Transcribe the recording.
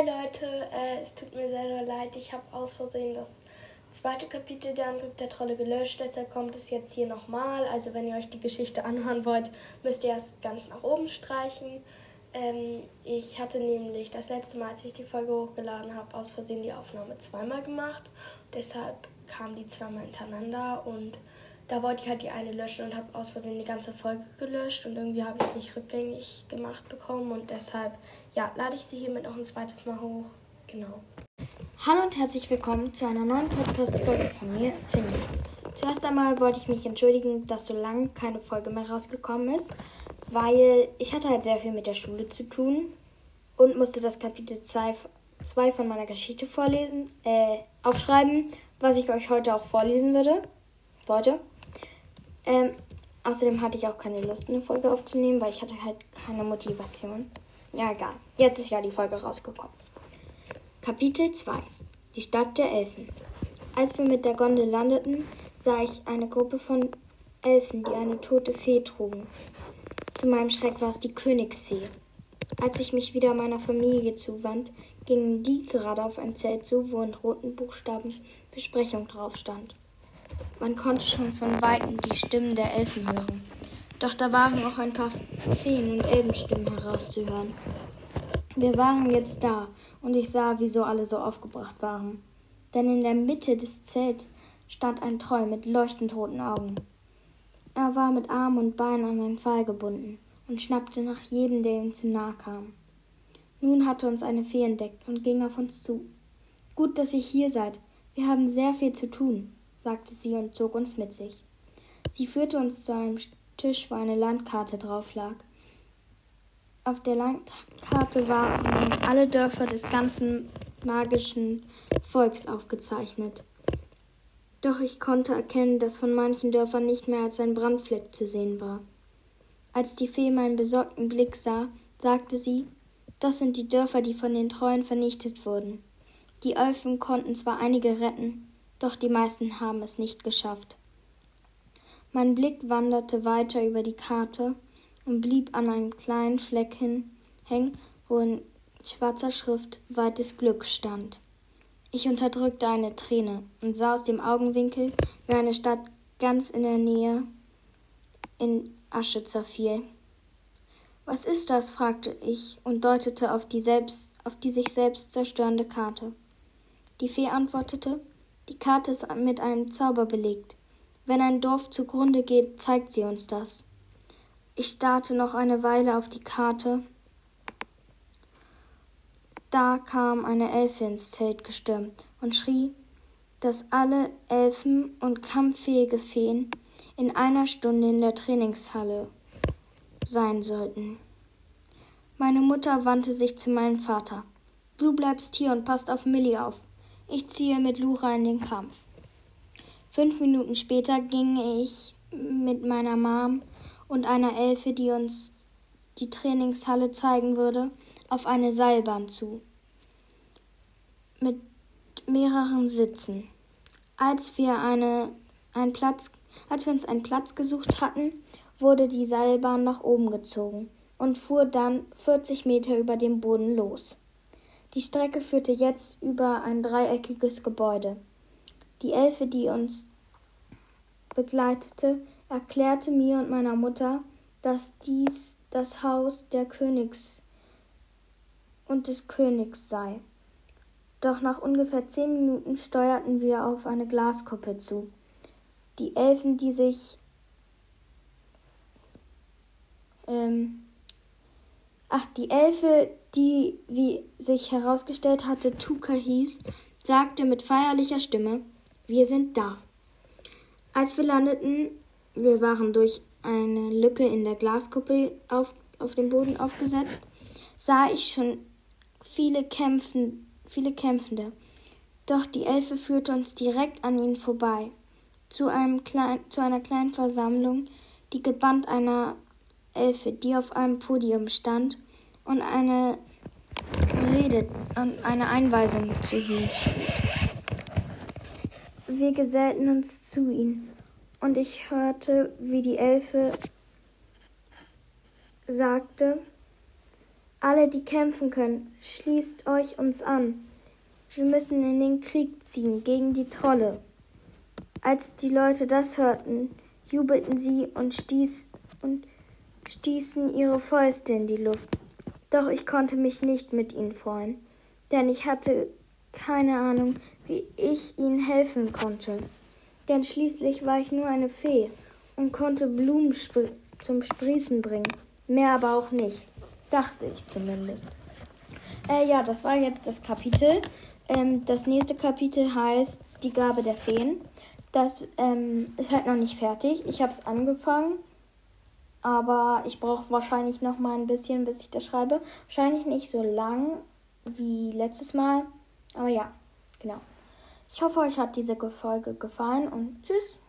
Hi Leute, äh, es tut mir sehr, leid. Ich habe aus Versehen das zweite Kapitel der Angriff der Trolle gelöscht. Deshalb kommt es jetzt hier nochmal. Also wenn ihr euch die Geschichte anhören wollt, müsst ihr erst ganz nach oben streichen. Ähm, ich hatte nämlich das letzte Mal, als ich die Folge hochgeladen habe, aus Versehen die Aufnahme zweimal gemacht. Deshalb kamen die zweimal hintereinander und da wollte ich halt die eine löschen und habe aus Versehen die ganze Folge gelöscht und irgendwie habe ich es nicht rückgängig gemacht bekommen und deshalb, ja, lade ich sie hiermit noch ein zweites Mal hoch. Genau. Hallo und herzlich willkommen zu einer neuen Podcast-Folge von mir, Finny. Zuerst einmal wollte ich mich entschuldigen, dass so lange keine Folge mehr rausgekommen ist, weil ich hatte halt sehr viel mit der Schule zu tun und musste das Kapitel 2 von meiner Geschichte vorlesen, äh, aufschreiben, was ich euch heute auch vorlesen würde, wollte. Ähm, außerdem hatte ich auch keine Lust, eine Folge aufzunehmen, weil ich hatte halt keine Motivation. Ja, egal. Jetzt ist ja die Folge rausgekommen. Kapitel 2 Die Stadt der Elfen Als wir mit der Gondel landeten, sah ich eine Gruppe von Elfen, die eine tote Fee trugen. Zu meinem Schreck war es die Königsfee. Als ich mich wieder meiner Familie zuwand, gingen die gerade auf ein Zelt zu, wo in roten Buchstaben Besprechung drauf stand. Man konnte schon von weitem die Stimmen der Elfen hören. Doch da waren auch ein paar Feen- und Elbenstimmen herauszuhören. Wir waren jetzt da, und ich sah, wieso alle so aufgebracht waren. Denn in der Mitte des Zelts stand ein Troll mit leuchtend roten Augen. Er war mit Arm und Bein an einen Pfahl gebunden und schnappte nach jedem, der ihm zu nahe kam. Nun hatte uns eine Fee entdeckt und ging auf uns zu. Gut, dass ihr hier seid. Wir haben sehr viel zu tun sagte sie und zog uns mit sich. Sie führte uns zu einem Tisch, wo eine Landkarte drauf lag. Auf der Landkarte waren alle Dörfer des ganzen magischen Volks aufgezeichnet. Doch ich konnte erkennen, dass von manchen Dörfern nicht mehr als ein Brandfleck zu sehen war. Als die Fee meinen besorgten Blick sah, sagte sie, das sind die Dörfer, die von den Treuen vernichtet wurden. Die Elfen konnten zwar einige retten, doch die meisten haben es nicht geschafft. Mein Blick wanderte weiter über die Karte und blieb an einem kleinen Fleck hin, hängen, wo in schwarzer Schrift weites Glück stand. Ich unterdrückte eine Träne und sah aus dem Augenwinkel, wie eine Stadt ganz in der Nähe in Asche zerfiel. Was ist das? fragte ich und deutete auf die, selbst, auf die sich selbst zerstörende Karte. Die Fee antwortete die Karte ist mit einem Zauber belegt. Wenn ein Dorf zugrunde geht, zeigt sie uns das. Ich starrte noch eine Weile auf die Karte. Da kam eine Elfe ins Zelt gestürmt und schrie, dass alle Elfen und kampffähige Feen in einer Stunde in der Trainingshalle sein sollten. Meine Mutter wandte sich zu meinem Vater. Du bleibst hier und passt auf Millie auf. Ich ziehe mit Lura in den Kampf. Fünf Minuten später ging ich mit meiner Mom und einer Elfe, die uns die Trainingshalle zeigen würde, auf eine Seilbahn zu. Mit mehreren Sitzen. Als wir, eine, einen Platz, als wir uns einen Platz gesucht hatten, wurde die Seilbahn nach oben gezogen und fuhr dann 40 Meter über dem Boden los. Die Strecke führte jetzt über ein dreieckiges Gebäude. Die Elfe, die uns begleitete, erklärte mir und meiner Mutter, dass dies das Haus der Königs und des Königs sei. Doch nach ungefähr zehn Minuten steuerten wir auf eine Glaskuppe zu. Die Elfen, die sich ähm, ach, die Elfe, die, wie sich herausgestellt hatte, Tuka hieß, sagte mit feierlicher Stimme, wir sind da. Als wir landeten, wir waren durch eine Lücke in der Glaskuppel auf, auf dem Boden aufgesetzt, sah ich schon viele, Kämpfen, viele Kämpfende. Doch die Elfe führte uns direkt an ihnen vorbei, zu, einem klein, zu einer kleinen Versammlung, die gebannt einer Elfe, die auf einem Podium stand und eine Rede und eine Einweisung zu ihm hielt. Wir gesellten uns zu ihm, und ich hörte, wie die Elfe sagte, Alle, die kämpfen können, schließt euch uns an. Wir müssen in den Krieg ziehen gegen die Trolle. Als die Leute das hörten, jubelten sie und, stieß, und stießen ihre Fäuste in die Luft. Doch ich konnte mich nicht mit ihnen freuen, denn ich hatte keine Ahnung, wie ich ihnen helfen konnte. Denn schließlich war ich nur eine Fee und konnte Blumen spr zum Sprießen bringen. Mehr aber auch nicht. Dachte ich zumindest. Äh, ja, das war jetzt das Kapitel. Ähm, das nächste Kapitel heißt Die Gabe der Feen. Das ähm, ist halt noch nicht fertig. Ich habe es angefangen, aber ich brauche wahrscheinlich noch mal ein bisschen, bis ich das schreibe. Wahrscheinlich nicht so lang wie letztes Mal, aber ja, genau. Ich hoffe, euch hat diese Folge gefallen und tschüss.